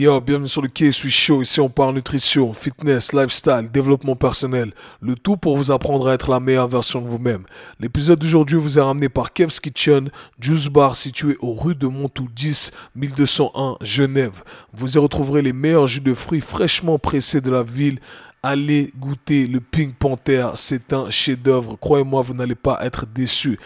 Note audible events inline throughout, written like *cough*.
Yo, bienvenue sur le K-Swiss Show. Ici, on parle nutrition, fitness, lifestyle, développement personnel. Le tout pour vous apprendre à être la meilleure version de vous-même. L'épisode d'aujourd'hui vous est ramené par Kev's Kitchen, Juice Bar situé au rue de Montou 10, 1201, Genève. Vous y retrouverez les meilleurs jus de fruits fraîchement pressés de la ville. Allez goûter le Pink Panther. C'est un chef-d'œuvre. Croyez-moi, vous n'allez pas être déçus.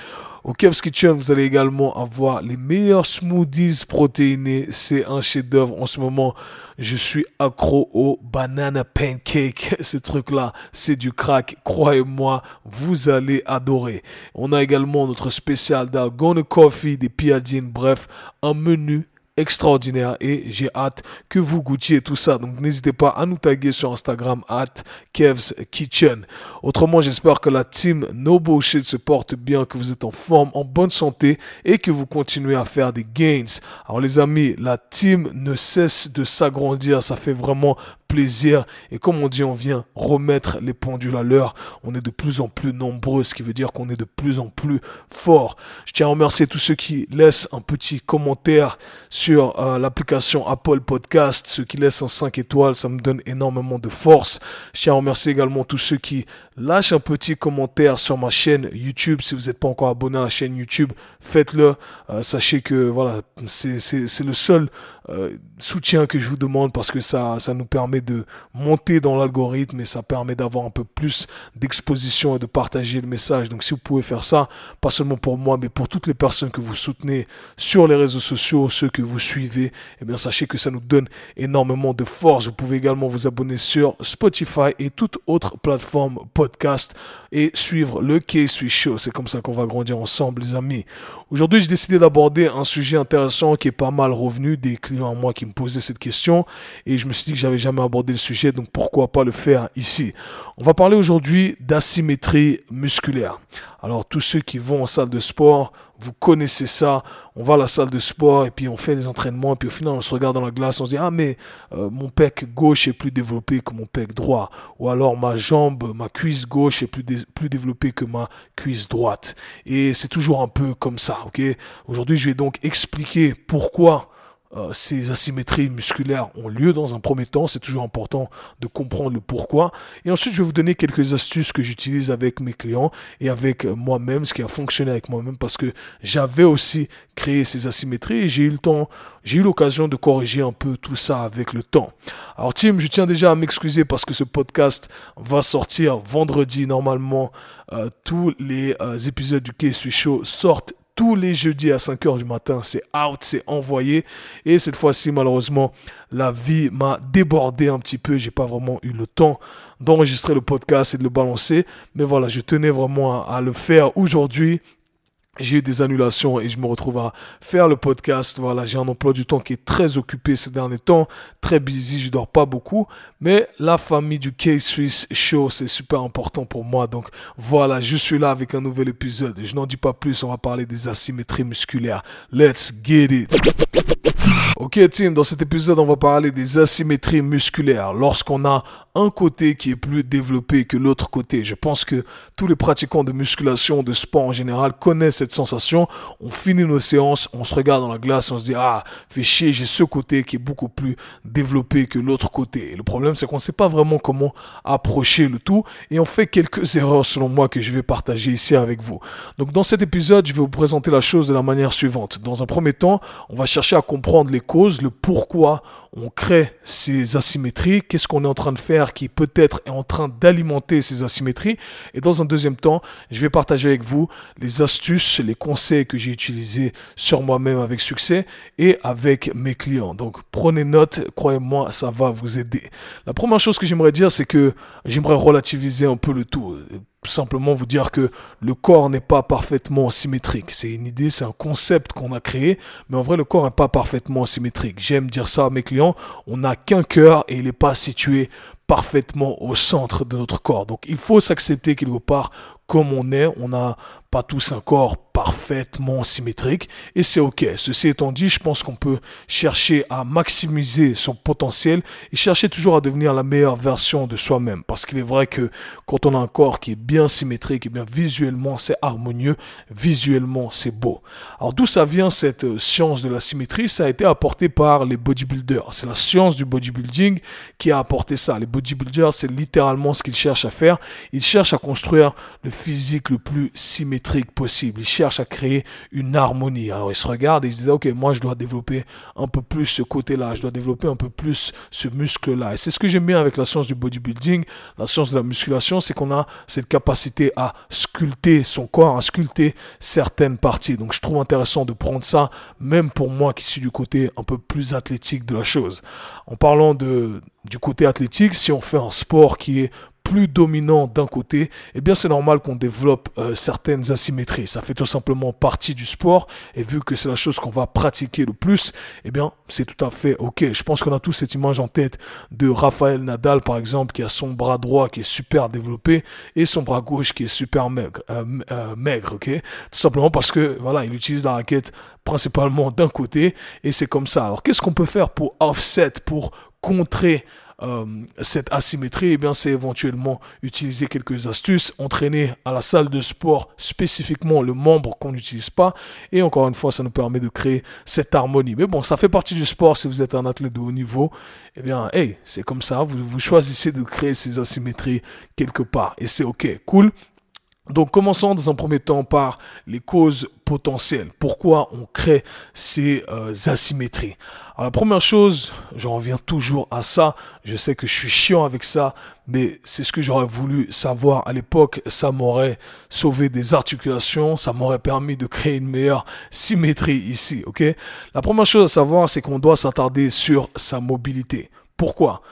Au Kev's Kitchen, vous allez également avoir les meilleurs smoothies protéinés. C'est un chef-d'œuvre. En ce moment, je suis accro au banana pancake. *laughs* Ce truc-là, c'est du crack. Croyez-moi, vous allez adorer. On a également notre spécial d'Algona Coffee, des piadines. Bref, un menu extraordinaire et j'ai hâte que vous goûtiez tout ça. Donc n'hésitez pas à nous taguer sur Instagram at Kev's Kitchen. Autrement, j'espère que la team No Bullshit se porte bien, que vous êtes en forme, en bonne santé et que vous continuez à faire des gains. Alors les amis, la team ne cesse de s'agrandir. Ça fait vraiment plaisir. Et comme on dit, on vient remettre les pendules à l'heure. On est de plus en plus nombreux, ce qui veut dire qu'on est de plus en plus fort. Je tiens à remercier tous ceux qui laissent un petit commentaire sur euh, l'application Apple Podcast, ceux qui laissent un 5 étoiles, ça me donne énormément de force. Je tiens à remercier également tous ceux qui lâchent un petit commentaire sur ma chaîne YouTube. Si vous n'êtes pas encore abonné à la chaîne YouTube, faites-le. Euh, sachez que voilà, c'est le seul euh, soutien que je vous demande parce que ça, ça nous permet de monter dans l'algorithme et ça permet d'avoir un peu plus d'exposition et de partager le message. Donc si vous pouvez faire ça, pas seulement pour moi, mais pour toutes les personnes que vous soutenez sur les réseaux sociaux, ceux que vous suivez, eh bien sachez que ça nous donne énormément de force. Vous pouvez également vous abonner sur Spotify et toute autre plateforme podcast et suivre le K-Swiss Show. C'est comme ça qu'on va grandir ensemble, les amis. Aujourd'hui, j'ai décidé d'aborder un sujet intéressant qui est pas mal revenu des clients à moi qui me posaient cette question et je me suis dit que j'avais jamais abordé le sujet, donc pourquoi pas le faire ici. On va parler aujourd'hui d'asymétrie musculaire. Alors tous ceux qui vont en salle de sport, vous connaissez ça. On va à la salle de sport et puis on fait des entraînements et puis au final on se regarde dans la glace, on se dit ah mais euh, mon pec gauche est plus développé que mon pec droit ou alors ma jambe, ma cuisse gauche est plus développée que ma cuisse droite. Et c'est toujours un peu comme ça, OK? Aujourd'hui, je vais donc expliquer pourquoi euh, ces asymétries musculaires ont lieu dans un premier temps. C'est toujours important de comprendre le pourquoi. Et ensuite, je vais vous donner quelques astuces que j'utilise avec mes clients et avec moi-même, ce qui a fonctionné avec moi-même parce que j'avais aussi créé ces asymétries et j'ai eu le temps, j'ai eu l'occasion de corriger un peu tout ça avec le temps. Alors, Tim, je tiens déjà à m'excuser parce que ce podcast va sortir vendredi. Normalement, euh, tous les euh, épisodes du K Show sortent tous les jeudis à 5h du matin. C'est out, c'est envoyé. Et cette fois-ci, malheureusement, la vie m'a débordé un petit peu. J'ai pas vraiment eu le temps d'enregistrer le podcast et de le balancer. Mais voilà, je tenais vraiment à le faire aujourd'hui j'ai eu des annulations et je me retrouve à faire le podcast. Voilà, j'ai un emploi du temps qui est très occupé ces derniers temps, très busy, je dors pas beaucoup, mais la famille du K-Swiss Show, c'est super important pour moi. Donc voilà, je suis là avec un nouvel épisode. Je n'en dis pas plus, on va parler des asymétries musculaires. Let's get it. Ok team, dans cet épisode, on va parler des asymétries musculaires. Lorsqu'on a un côté qui est plus développé que l'autre côté. Je pense que tous les pratiquants de musculation, de sport en général connaissent cette sensation. On finit nos séances, on se regarde dans la glace, on se dit ah, fais chier, j'ai ce côté qui est beaucoup plus développé que l'autre côté. Et le problème c'est qu'on ne sait pas vraiment comment approcher le tout et on fait quelques erreurs selon moi que je vais partager ici avec vous. Donc dans cet épisode, je vais vous présenter la chose de la manière suivante. Dans un premier temps, on va chercher à comprendre les causes, le pourquoi on crée ces asymétries, qu'est-ce qu'on est en train de faire qui peut-être est en train d'alimenter ces asymétries. Et dans un deuxième temps, je vais partager avec vous les astuces, les conseils que j'ai utilisés sur moi-même avec succès et avec mes clients. Donc prenez note, croyez-moi, ça va vous aider. La première chose que j'aimerais dire, c'est que j'aimerais relativiser un peu le tout tout simplement vous dire que le corps n'est pas parfaitement symétrique. C'est une idée, c'est un concept qu'on a créé, mais en vrai le corps n'est pas parfaitement symétrique. J'aime dire ça à mes clients, on n'a qu'un cœur et il n'est pas situé parfaitement au centre de notre corps. Donc il faut s'accepter quelque part comme on est. On n'a pas tous un corps parfaitement symétrique et c'est ok. Ceci étant dit, je pense qu'on peut chercher à maximiser son potentiel et chercher toujours à devenir la meilleure version de soi-même. Parce qu'il est vrai que quand on a un corps qui est bien symétrique, et bien visuellement c'est harmonieux, visuellement c'est beau. Alors d'où ça vient cette euh, science de la symétrie? Ça a été apporté par les bodybuilders. C'est la science du bodybuilding qui a apporté ça. Les bodybuilders, c'est littéralement ce qu'ils cherchent à faire. Ils cherchent à construire le physique le plus symétrique possible. Ils cherche à créer une harmonie. Alors il se regarde et il se dit, ok, moi je dois développer un peu plus ce côté-là, je dois développer un peu plus ce muscle-là. Et c'est ce que j'aime bien avec la science du bodybuilding, la science de la musculation, c'est qu'on a cette capacité à sculpter son corps, à sculpter certaines parties. Donc je trouve intéressant de prendre ça, même pour moi qui suis du côté un peu plus athlétique de la chose. En parlant du côté athlétique, si on fait un sport qui est plus dominant d'un côté, eh bien c'est normal qu'on développe euh, certaines asymétries. Ça fait tout simplement partie du sport et vu que c'est la chose qu'on va pratiquer le plus, eh bien c'est tout à fait ok. Je pense qu'on a tous cette image en tête de Raphaël Nadal par exemple qui a son bras droit qui est super développé et son bras gauche qui est super maigre, euh, euh, maigre, ok? Tout simplement parce que voilà, il utilise la raquette principalement d'un côté et c'est comme ça. Alors qu'est-ce qu'on peut faire pour offset, pour contrer euh, cette asymétrie, eh c'est éventuellement utiliser quelques astuces, entraîner à la salle de sport spécifiquement le membre qu'on n'utilise pas. Et encore une fois, ça nous permet de créer cette harmonie. Mais bon, ça fait partie du sport si vous êtes un athlète de haut niveau. Eh bien, hey, c'est comme ça. Vous, vous choisissez de créer ces asymétries quelque part. Et c'est ok, cool. Donc commençons dans un premier temps par les causes potentielles. Pourquoi on crée ces euh, asymétries? Alors la première chose, j'en reviens toujours à ça, je sais que je suis chiant avec ça, mais c'est ce que j'aurais voulu savoir à l'époque, ça m'aurait sauvé des articulations, ça m'aurait permis de créer une meilleure symétrie ici, ok? La première chose à savoir, c'est qu'on doit s'attarder sur sa mobilité. Pourquoi?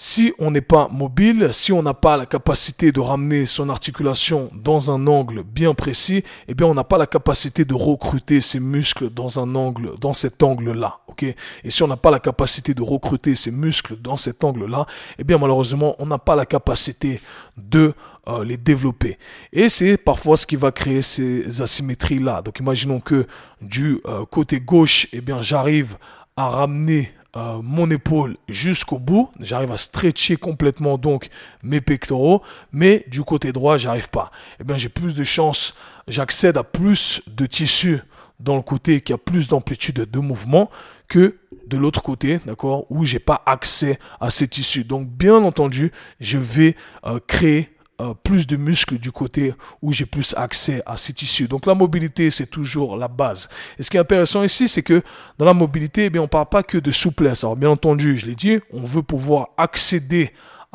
Si on n'est pas mobile, si on n'a pas la capacité de ramener son articulation dans un angle bien précis, eh bien on n'a pas la capacité de recruter ses muscles dans un angle, dans cet angle-là, Et si on n'a pas la capacité de recruter ses muscles dans cet angle-là, eh bien malheureusement on n'a pas la capacité de euh, les développer. Et c'est parfois ce qui va créer ces asymétries-là. Donc imaginons que du euh, côté gauche, eh bien j'arrive à ramener euh, mon épaule jusqu'au bout. J'arrive à stretcher complètement donc mes pectoraux, mais du côté droit, j'arrive pas. Eh bien, j'ai plus de chance, j'accède à plus de tissu dans le côté qui a plus d'amplitude de mouvement que de l'autre côté, d'accord, où j'ai pas accès à ces tissus. Donc, bien entendu, je vais euh, créer euh, plus de muscles du côté où j'ai plus accès à ces tissus. Donc la mobilité, c'est toujours la base. Et ce qui est intéressant ici, c'est que dans la mobilité, eh on parle pas que de souplesse. Alors bien entendu, je l'ai dit, on veut pouvoir accéder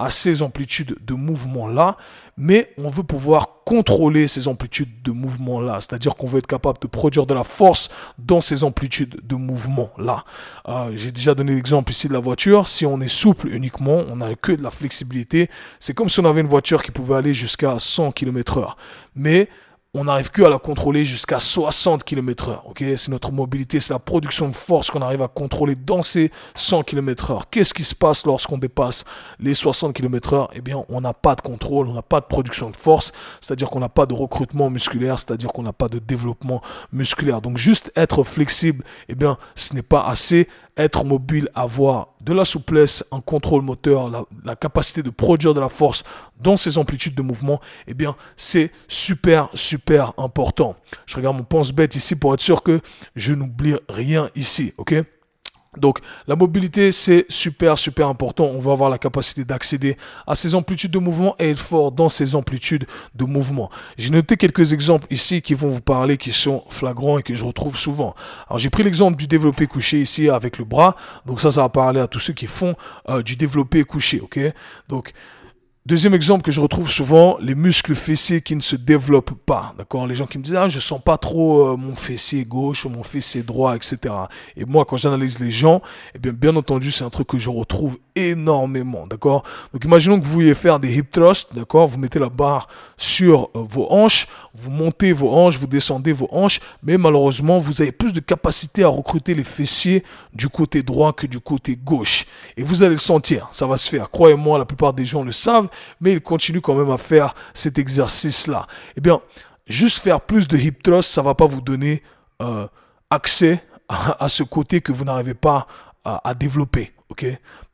ces amplitudes de mouvement-là, mais on veut pouvoir contrôler ces amplitudes de mouvement-là. C'est-à-dire qu'on veut être capable de produire de la force dans ces amplitudes de mouvement-là. Euh, J'ai déjà donné l'exemple ici de la voiture. Si on est souple uniquement, on n'a que de la flexibilité. C'est comme si on avait une voiture qui pouvait aller jusqu'à 100 km heure. Mais on n'arrive que à la contrôler jusqu'à 60 km heure. Ok, c'est notre mobilité, c'est la production de force qu'on arrive à contrôler dans ces 100 km heure. Qu'est-ce qui se passe lorsqu'on dépasse les 60 km heure? Eh bien, on n'a pas de contrôle, on n'a pas de production de force, c'est-à-dire qu'on n'a pas de recrutement musculaire, c'est-à-dire qu'on n'a pas de développement musculaire. Donc, juste être flexible, eh bien, ce n'est pas assez être mobile, avoir de la souplesse, un contrôle moteur, la, capacité de produire de la force dans ces amplitudes de mouvement, eh bien, c'est super, super important. Je regarde mon pense-bête ici pour être sûr que je n'oublie rien ici, ok? Donc la mobilité c'est super super important. On va avoir la capacité d'accéder à ces amplitudes de mouvement et être fort dans ces amplitudes de mouvement. J'ai noté quelques exemples ici qui vont vous parler, qui sont flagrants et que je retrouve souvent. Alors j'ai pris l'exemple du développé couché ici avec le bras. Donc ça ça va parler à tous ceux qui font euh, du développé couché, ok? Donc Deuxième exemple que je retrouve souvent, les muscles fessiers qui ne se développent pas. D'accord? Les gens qui me disent, ah, je sens pas trop euh, mon fessier gauche ou mon fessier droit, etc. Et moi, quand j'analyse les gens, eh bien, bien entendu, c'est un truc que je retrouve énormément. D'accord? Donc, imaginons que vous vouliez faire des hip thrusts. D'accord? Vous mettez la barre sur euh, vos hanches, vous montez vos hanches, vous descendez vos hanches, mais malheureusement, vous avez plus de capacité à recruter les fessiers du côté droit que du côté gauche. Et vous allez le sentir, ça va se faire. Croyez-moi, la plupart des gens le savent mais il continue quand même à faire cet exercice-là. Eh bien, juste faire plus de hip thrust, ça va pas vous donner euh, accès à, ce côté que vous n'arrivez pas à, à développer. ok?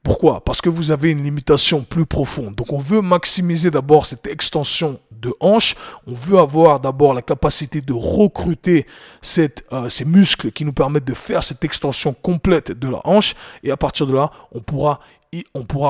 Pourquoi? Parce que vous avez une limitation plus profonde. Donc on veut maximiser d'abord cette extension de hanche. On veut avoir d'abord la capacité de recruter euh, ces muscles qui nous permettent de faire cette extension complète de la hanche. Et à partir de là, on pourra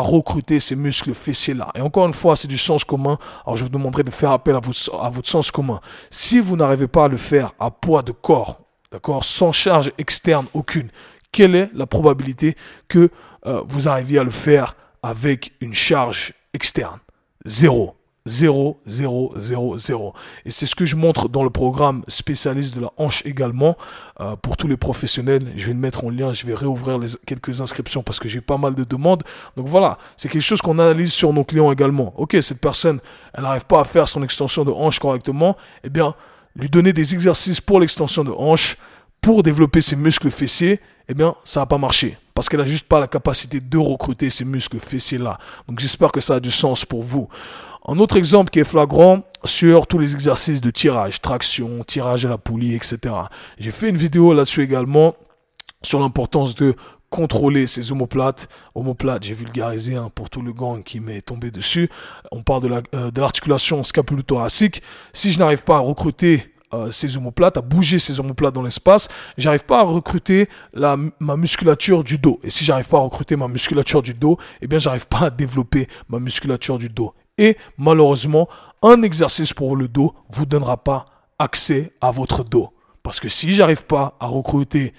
recruter ces muscles fessiers-là. Et encore une fois, c'est du sens commun. Alors je vous demanderai de faire appel à votre sens commun. Si vous n'arrivez pas à le faire à poids de corps, d'accord, sans charge externe aucune, quelle est la probabilité que euh, vous arriviez à le faire avec une charge externe Zéro. 0, 0, 0, 0. Et c'est ce que je montre dans le programme spécialiste de la hanche également euh, pour tous les professionnels. Je vais le mettre en lien, je vais réouvrir les, quelques inscriptions parce que j'ai pas mal de demandes. Donc voilà, c'est quelque chose qu'on analyse sur nos clients également. Ok, cette personne, elle n'arrive pas à faire son extension de hanche correctement. Eh bien, lui donner des exercices pour l'extension de hanche, pour développer ses muscles fessiers, eh bien, ça va pas marcher. Parce qu'elle n'a juste pas la capacité de recruter ces muscles fessiers-là. Donc j'espère que ça a du sens pour vous. Un autre exemple qui est flagrant sur tous les exercices de tirage, traction, tirage à la poulie, etc. J'ai fait une vidéo là-dessus également sur l'importance de contrôler ces omoplates. Omoplates, j'ai vulgarisé un pour tout le gang qui m'est tombé dessus. On parle de euh, l'articulation la, scapulo-thoracique. Si je n'arrive pas à recruter euh, ces omoplates, à bouger ces omoplates dans l'espace, j'arrive pas à recruter ma musculature du dos. Et si j'arrive pas à recruter ma musculature du dos, eh bien j'arrive pas à développer ma musculature du dos. Et malheureusement, un exercice pour le dos vous donnera pas accès à votre dos. Parce que si j'arrive pas à recruter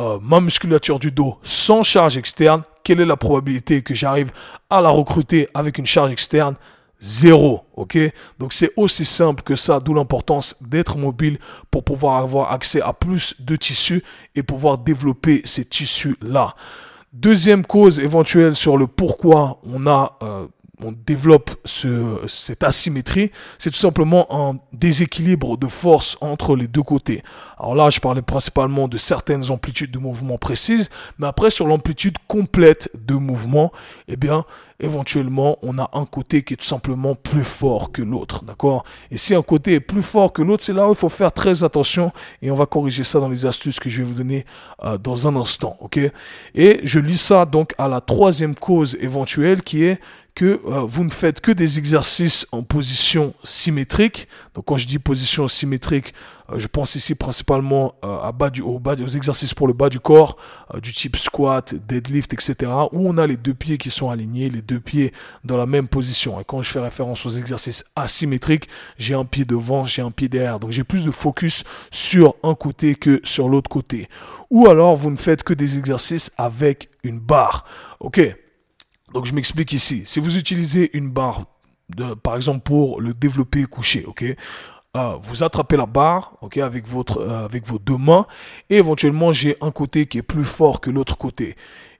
euh, ma musculature du dos sans charge externe, quelle est la probabilité que j'arrive à la recruter avec une charge externe? Zéro, ok? Donc c'est aussi simple que ça, d'où l'importance d'être mobile pour pouvoir avoir accès à plus de tissus et pouvoir développer ces tissus-là. Deuxième cause éventuelle sur le pourquoi on a euh, on développe ce, cette asymétrie, c'est tout simplement un déséquilibre de force entre les deux côtés. Alors là, je parlais principalement de certaines amplitudes de mouvement précises, mais après sur l'amplitude complète de mouvement, eh bien, éventuellement, on a un côté qui est tout simplement plus fort que l'autre, d'accord? Et si un côté est plus fort que l'autre, c'est là où il faut faire très attention et on va corriger ça dans les astuces que je vais vous donner euh, dans un instant, ok? Et je lis ça donc à la troisième cause éventuelle qui est que euh, vous ne faites que des exercices en position symétrique. Donc quand je dis position symétrique, euh, je pense ici principalement euh, à bas du, au bas, aux exercices pour le bas du corps, du type squat, deadlift, etc. Où on a les deux pieds qui sont alignés, les deux pieds dans la même position. Et quand je fais référence aux exercices asymétriques, j'ai un pied devant, j'ai un pied derrière. Donc j'ai plus de focus sur un côté que sur l'autre côté. Ou alors vous ne faites que des exercices avec une barre. Ok, donc je m'explique ici. Si vous utilisez une barre, par exemple pour le développer couché, ok, euh, vous attrapez la barre, ok, avec votre, euh, avec vos deux mains, et éventuellement j'ai un côté qui est plus fort que l'autre côté.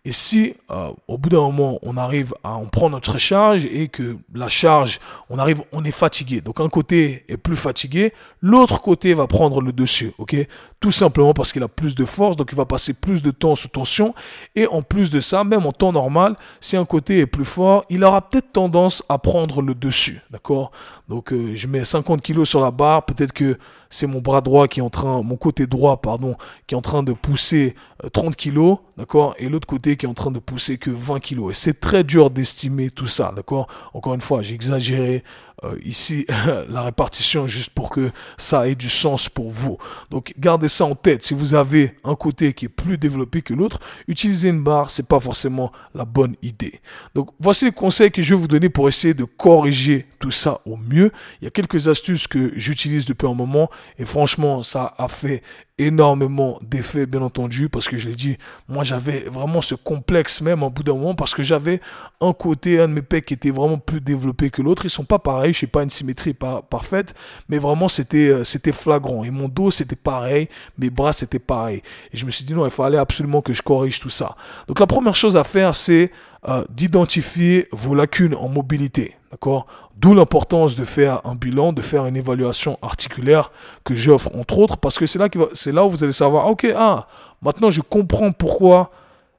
Et si euh, au bout d'un moment on arrive à en prendre notre charge et que la charge, on arrive, on est fatigué. Donc un côté est plus fatigué, l'autre côté va prendre le dessus, ok? Tout simplement parce qu'il a plus de force, donc il va passer plus de temps sous tension. Et en plus de ça, même en temps normal, si un côté est plus fort, il aura peut-être tendance à prendre le dessus, d'accord? Donc euh, je mets 50 kilos sur la barre, peut-être que c'est mon bras droit qui est en train, mon côté droit, pardon, qui est en train de pousser 30 euh, kilos, d'accord, et l'autre côté qui est en train de pousser que 20 kilos. Et c'est très dur d'estimer tout ça, d'accord? Encore une fois, j'ai exagéré euh, ici *laughs* la répartition juste pour que ça ait du sens pour vous. Donc gardez ça en tête. Si vous avez un côté qui est plus développé que l'autre, utiliser une barre, c'est pas forcément la bonne idée. Donc voici les conseils que je vais vous donner pour essayer de corriger tout ça au mieux. Il y a quelques astuces que j'utilise depuis un moment et franchement, ça a fait énormément d'effets, bien entendu, parce que je l'ai dit, moi j'avais vraiment ce complexe même au bout d'un moment, parce que j'avais un côté, un de mes pecs qui était vraiment plus développé que l'autre. Ils sont pas pareils, je sais pas une symétrie parfaite, mais vraiment c'était euh, c'était flagrant. Et mon dos c'était pareil, mes bras c'était pareil. Et je me suis dit non, il fallait absolument que je corrige tout ça. Donc la première chose à faire, c'est euh, d'identifier vos lacunes en mobilité. D'accord? D'où l'importance de faire un bilan, de faire une évaluation articulaire que j'offre entre autres, parce que c'est là, c'est là où vous allez savoir, ok, ah, maintenant je comprends pourquoi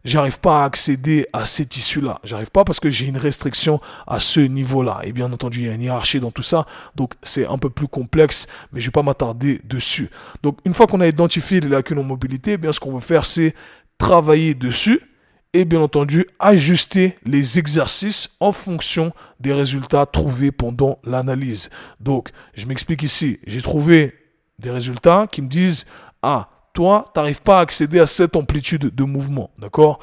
j'arrive pas à accéder à ces tissus-là. J'arrive pas parce que j'ai une restriction à ce niveau-là. Et bien entendu, il y a une hiérarchie dans tout ça, donc c'est un peu plus complexe, mais je vais pas m'attarder dessus. Donc une fois qu'on a identifié les lacunes en mobilité, eh bien ce qu'on veut faire, c'est travailler dessus et bien entendu ajuster les exercices en fonction des résultats trouvés pendant l'analyse. Donc, je m'explique ici. J'ai trouvé des résultats qui me disent, ah, toi, tu n'arrives pas à accéder à cette amplitude de mouvement, d'accord?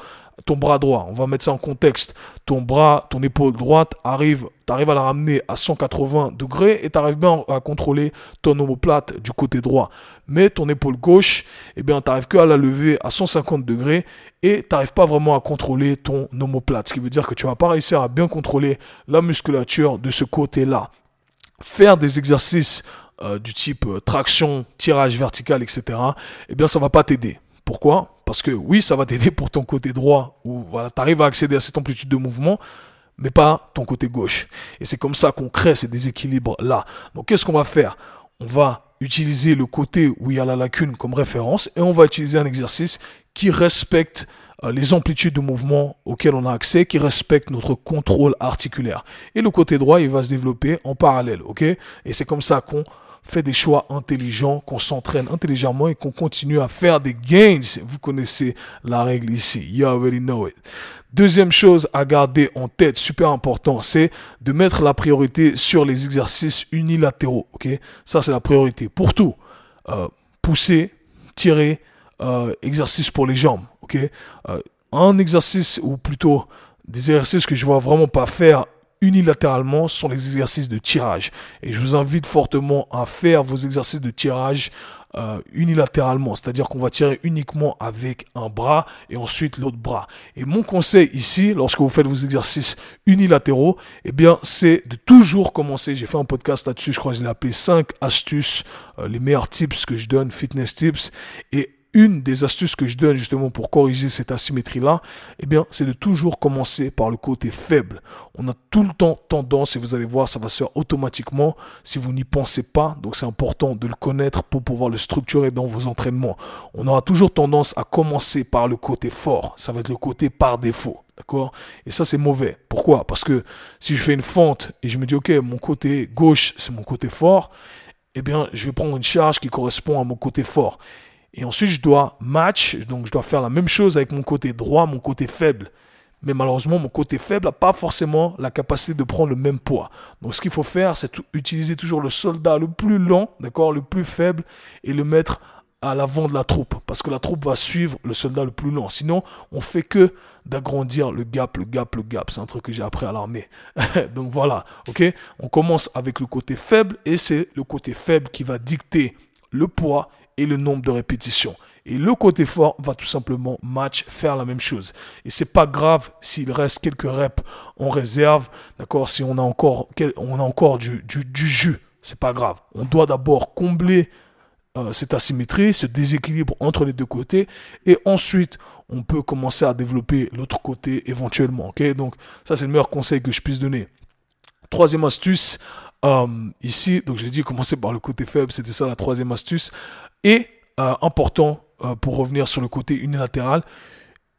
Ton bras droit, on va mettre ça en contexte. Ton bras, ton épaule droite arrive, tu arrives à la ramener à 180 degrés et tu arrives bien à contrôler ton omoplate du côté droit. Mais ton épaule gauche, eh bien, tu n'arrives qu'à la lever à 150 degrés et tu n'arrives pas vraiment à contrôler ton omoplate. Ce qui veut dire que tu vas pas réussir à bien contrôler la musculature de ce côté-là. Faire des exercices euh, du type euh, traction, tirage vertical, etc., eh bien, ça va pas t'aider. Pourquoi? Parce que oui, ça va t'aider pour ton côté droit, où voilà, tu arrives à accéder à cette amplitude de mouvement, mais pas ton côté gauche. Et c'est comme ça qu'on crée ces déséquilibres-là. Donc, qu'est-ce qu'on va faire? On va utiliser le côté où il y a la lacune comme référence, et on va utiliser un exercice qui respecte euh, les amplitudes de mouvement auxquelles on a accès qui respectent notre contrôle articulaire. Et le côté droit, il va se développer en parallèle, ok? Et c'est comme ça qu'on fait des choix intelligents, qu'on s'entraîne intelligemment et qu'on continue à faire des gains. Vous connaissez la règle ici. You already know it. Deuxième chose à garder en tête, super important, c'est de mettre la priorité sur les exercices unilatéraux. Ok, ça c'est la priorité pour tout. Euh, pousser, tirer, euh, exercice pour les jambes. Ok, euh, un exercice ou plutôt des exercices que je vois vraiment pas faire unilatéralement sont les exercices de tirage. Et je vous invite fortement à faire vos exercices de tirage euh, unilatéralement, c'est-à-dire qu'on va tirer uniquement avec un bras et ensuite l'autre bras. Et mon conseil ici, lorsque vous faites vos exercices unilatéraux, eh bien, c'est de toujours commencer. J'ai fait un podcast là-dessus, je crois que je l'ai appelé 5 astuces, euh, les meilleurs tips que je donne, fitness tips. Et une des astuces que je donne justement pour corriger cette asymétrie-là, eh bien, c'est de toujours commencer par le côté faible. On a tout le temps tendance, et vous allez voir, ça va se faire automatiquement si vous n'y pensez pas. Donc, c'est important de le connaître pour pouvoir le structurer dans vos entraînements. On aura toujours tendance à commencer par le côté fort. Ça va être le côté par défaut. D'accord? Et ça, c'est mauvais. Pourquoi? Parce que si je fais une fente et je me dis, OK, mon côté gauche, c'est mon côté fort, eh bien, je vais prendre une charge qui correspond à mon côté fort. Et ensuite, je dois match, donc je dois faire la même chose avec mon côté droit, mon côté faible. Mais malheureusement, mon côté faible n'a pas forcément la capacité de prendre le même poids. Donc, ce qu'il faut faire, c'est utiliser toujours le soldat le plus lent, d'accord, le plus faible, et le mettre à l'avant de la troupe. Parce que la troupe va suivre le soldat le plus lent. Sinon, on fait que d'agrandir le gap, le gap, le gap. C'est un truc que j'ai appris à l'armée. *laughs* Donc voilà, ok? On commence avec le côté faible, et c'est le côté faible qui va dicter le poids et le nombre de répétitions. Et le côté fort va tout simplement match faire la même chose. Et c'est pas grave s'il reste quelques reps en réserve, d'accord, si on a encore, on a encore du, du, jus, c'est pas grave. On doit d'abord combler euh, cette asymétrie, ce déséquilibre entre les deux côtés, et ensuite on peut commencer à développer l'autre côté éventuellement. ok? Donc ça c'est le meilleur conseil que je puisse donner. Troisième astuce, euh, ici, donc j'ai dit commencer par le côté faible, c'était ça la troisième astuce. Et euh, important euh, pour revenir sur le côté unilatéral,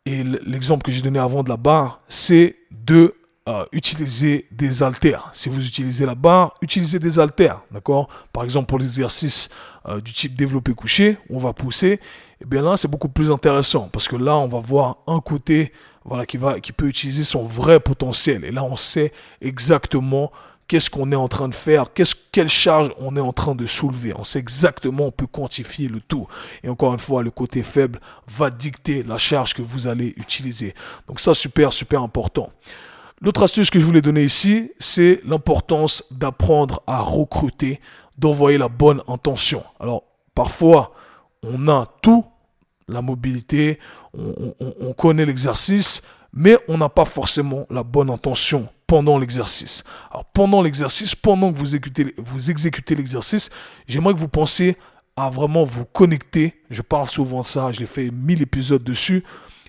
et l'exemple que j'ai donné avant de la barre, c'est de euh, utiliser des haltères. Si vous utilisez la barre, utilisez des haltères, d'accord? Par exemple, pour l'exercice du type développé couché, on va pousser, et eh bien là, c'est beaucoup plus intéressant parce que là, on va voir un côté voilà, qui, va, qui peut utiliser son vrai potentiel. Et là, on sait exactement qu'est-ce qu'on est en train de faire, quelle charge on est en train de soulever. On sait exactement, on peut quantifier le tout. Et encore une fois, le côté faible va dicter la charge que vous allez utiliser. Donc ça, super, super important. L'autre astuce que je voulais donner ici, c'est l'importance d'apprendre à recruter, d'envoyer la bonne intention. Alors, parfois, on a tout, la mobilité, on connaît l'exercice, mais on n'a pas forcément la bonne intention pendant l'exercice. Alors pendant l'exercice, pendant que vous exécutez, vous exécutez l'exercice, j'aimerais que vous pensiez à vraiment vous connecter. Je parle souvent de ça, je l'ai fait mille épisodes dessus.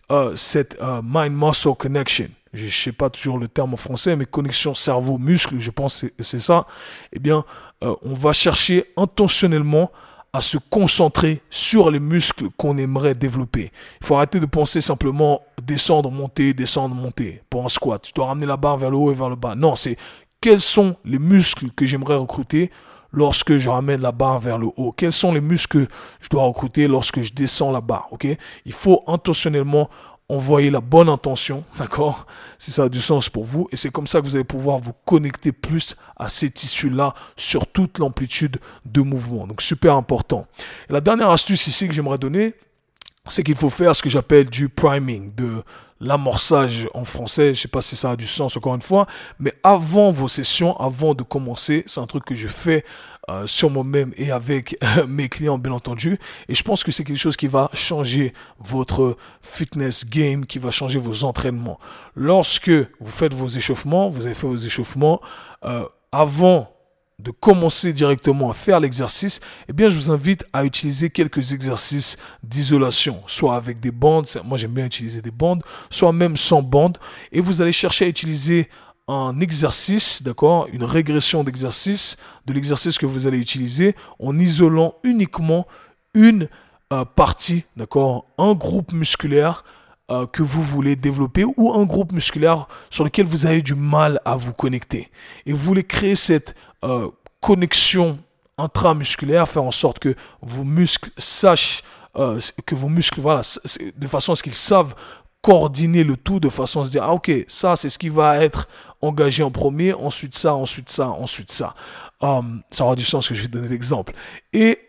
Euh, cette euh, mind-muscle connection. Je ne sais pas toujours le terme en français, mais connexion cerveau-muscle, je pense que c'est ça. Eh bien, euh, on va chercher intentionnellement à se concentrer sur les muscles qu'on aimerait développer. Il faut arrêter de penser simplement descendre, monter, descendre, monter pour un squat. Je dois ramener la barre vers le haut et vers le bas. Non, c'est quels sont les muscles que j'aimerais recruter lorsque je ramène la barre vers le haut? Quels sont les muscles que je dois recruter lorsque je descends la barre? Il faut intentionnellement envoyer la bonne intention, *laughs* d'accord? Si ça a du sens pour vous. Et c'est comme ça que vous allez pouvoir vous connecter plus à ces tissus-là sur toute l'amplitude de mouvement. Donc super important. la dernière astuce ici que j'aimerais donner, c'est qu'il faut faire ce que j'appelle du priming, de l'amorçage en français. Je sais pas si ça a du sens encore une fois, mais avant vos sessions, avant de commencer, c'est un truc que je fais euh, sur moi-même et avec *laughs* mes clients, bien entendu. Et je pense que c'est quelque chose qui va changer votre fitness game, qui va changer vos entraînements. Lorsque vous faites vos échauffements, vous avez fait vos échauffements, euh, avant de commencer directement à faire l'exercice, eh bien, je vous invite à utiliser quelques exercices d'isolation, soit avec des bandes, moi j'aime bien utiliser des bandes, soit même sans bandes, et vous allez chercher à utiliser un exercice, d'accord, une régression d'exercice, de l'exercice que vous allez utiliser en isolant uniquement une euh, partie, d'accord, un groupe musculaire euh, que vous voulez développer ou un groupe musculaire sur lequel vous avez du mal à vous connecter. Et vous voulez créer cette euh, connexion intramusculaire, faire en sorte que vos muscles sachent, euh, que vos muscles, voilà, de façon à ce qu'ils savent coordonner le tout, de façon à se dire, ah ok, ça c'est ce qui va être engagé en premier, ensuite ça, ensuite ça, ensuite ça. Euh, ça aura du sens que je vais donner l'exemple. Et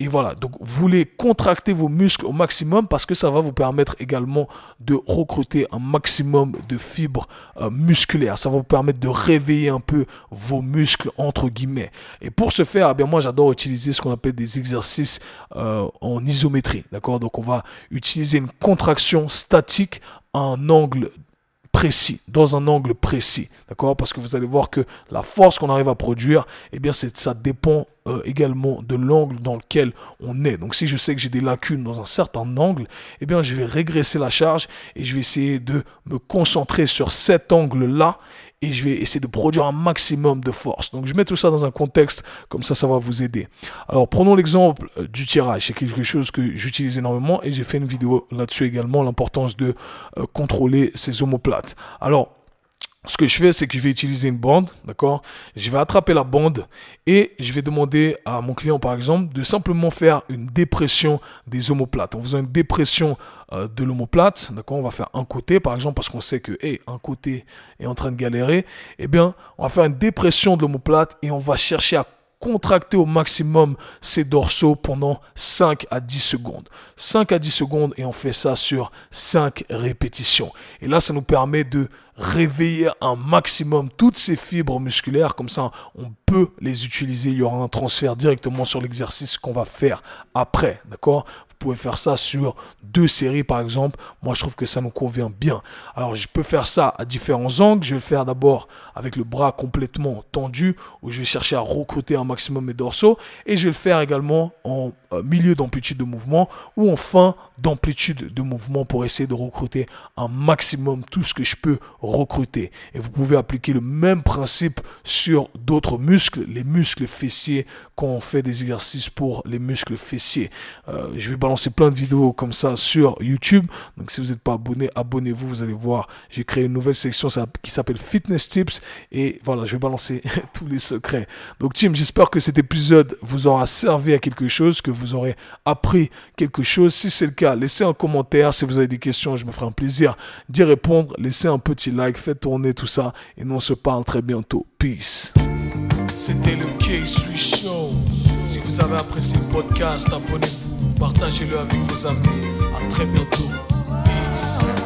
et voilà, donc vous voulez contracter vos muscles au maximum parce que ça va vous permettre également de recruter un maximum de fibres euh, musculaires. Ça va vous permettre de réveiller un peu vos muscles entre guillemets. Et pour ce faire, eh bien moi j'adore utiliser ce qu'on appelle des exercices euh, en isométrie. D'accord? Donc on va utiliser une contraction statique à un angle précis, dans un angle précis, d'accord? Parce que vous allez voir que la force qu'on arrive à produire, eh bien, ça dépend euh, également de l'angle dans lequel on est. Donc, si je sais que j'ai des lacunes dans un certain angle, eh bien, je vais régresser la charge et je vais essayer de me concentrer sur cet angle-là et je vais essayer de produire un maximum de force. Donc je mets tout ça dans un contexte, comme ça, ça va vous aider. Alors prenons l'exemple euh, du tirage. C'est quelque chose que j'utilise énormément et j'ai fait une vidéo là-dessus également, l'importance de euh, contrôler ses omoplates. Alors, ce que je fais, c'est que je vais utiliser une bande, d'accord? Je vais attraper la bande et je vais demander à mon client, par exemple, de simplement faire une dépression des omoplates. En faisant une dépression euh, de l'omoplate, d'accord? On va faire un côté, par exemple, parce qu'on sait que hey, un côté est en train de galérer. Eh bien, on va faire une dépression de l'omoplate et on va chercher à contracter au maximum ses dorsaux pendant 5 à 10 secondes. 5 à 10 secondes et on fait ça sur 5 répétitions. Et là, ça nous permet de réveiller un maximum toutes ces fibres musculaires. Comme ça, on peut les utiliser. Il y aura un transfert directement sur l'exercice qu'on va faire après. D'accord? Pouvez faire ça sur deux séries par exemple. Moi je trouve que ça nous convient bien. Alors je peux faire ça à différents angles. Je vais le faire d'abord avec le bras complètement tendu où je vais chercher à recruter un maximum mes dorsaux. Et je vais le faire également en milieu d'amplitude de mouvement ou en fin d'amplitude de mouvement pour essayer de recruter un maximum tout ce que je peux recruter. Et vous pouvez appliquer le même principe sur d'autres muscles, les muscles fessiers quand on fait des exercices pour les muscles fessiers. Euh, je vais balancer plein de vidéos comme ça sur YouTube. Donc si vous n'êtes pas abonné, abonnez-vous. Vous allez voir, j'ai créé une nouvelle section qui s'appelle Fitness Tips. Et voilà, je vais balancer *laughs* tous les secrets. Donc Tim, j'espère que cet épisode vous aura servi à quelque chose, que vous aurez appris quelque chose. Si c'est le cas, laissez un commentaire. Si vous avez des questions, je me ferai un plaisir d'y répondre. Laissez un petit like, faites tourner tout ça. Et nous on se parle très bientôt. Peace. C'était le K-Swiss Show. Si vous avez apprécié le podcast, abonnez-vous, partagez-le avec vos amis. À très bientôt. Peace.